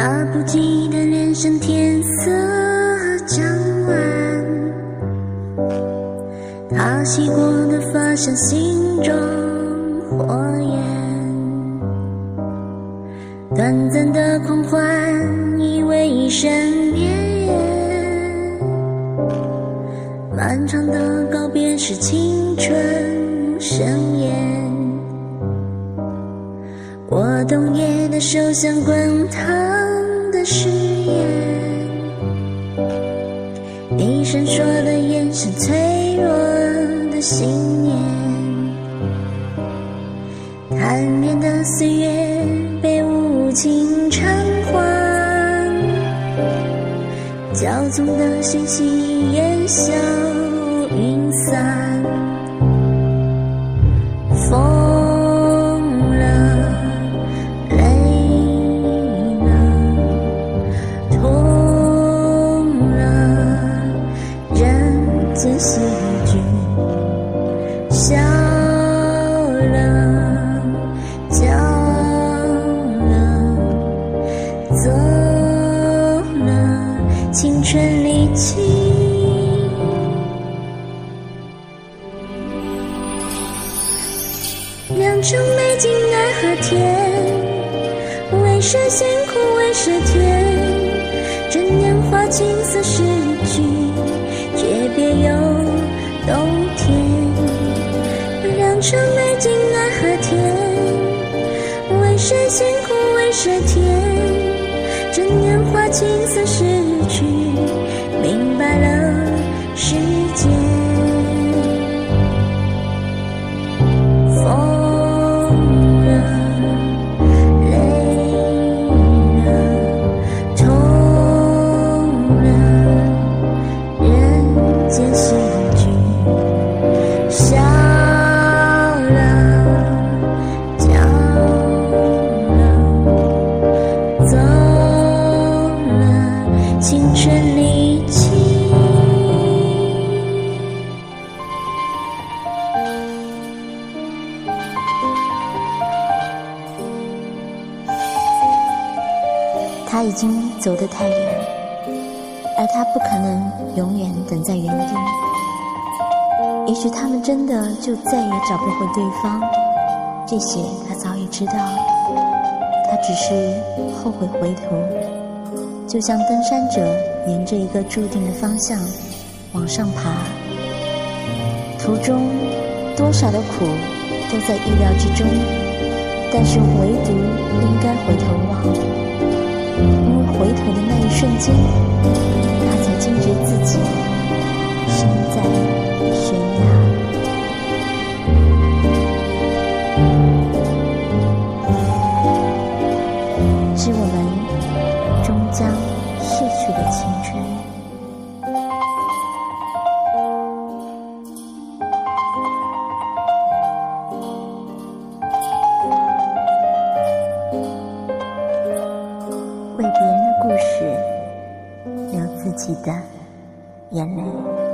他不记得脸上天色将晚，他洗过的发像心中火焰，短暂的狂欢以为一生绵延，漫长的告别是青春盛宴。我冬夜的手像滚烫的誓言，你闪烁的眼神，脆弱的信念，贪恋的岁月被无情偿还，骄纵的心息烟消云散，风。青春离去。良辰美景奈何天，为谁辛苦为谁甜？这年华青涩逝去，诀别又。冬天，良辰美景奈何天？为谁辛苦为谁甜？花青色诗去明白了时间疯了累了痛了人间喜剧笑了叫了走他已经走得太远，而他不可能永远等在原地。也许他们真的就再也找不回对方，这些他早已知道。他只是后悔回头，就像登山者沿着一个注定的方向往上爬，途中多少的苦都在意料之中，但是唯独不应该回头望。因为回头的那一瞬间，他才惊觉自己身在悬崖。是我们终将逝去的青春。是留自己的眼泪。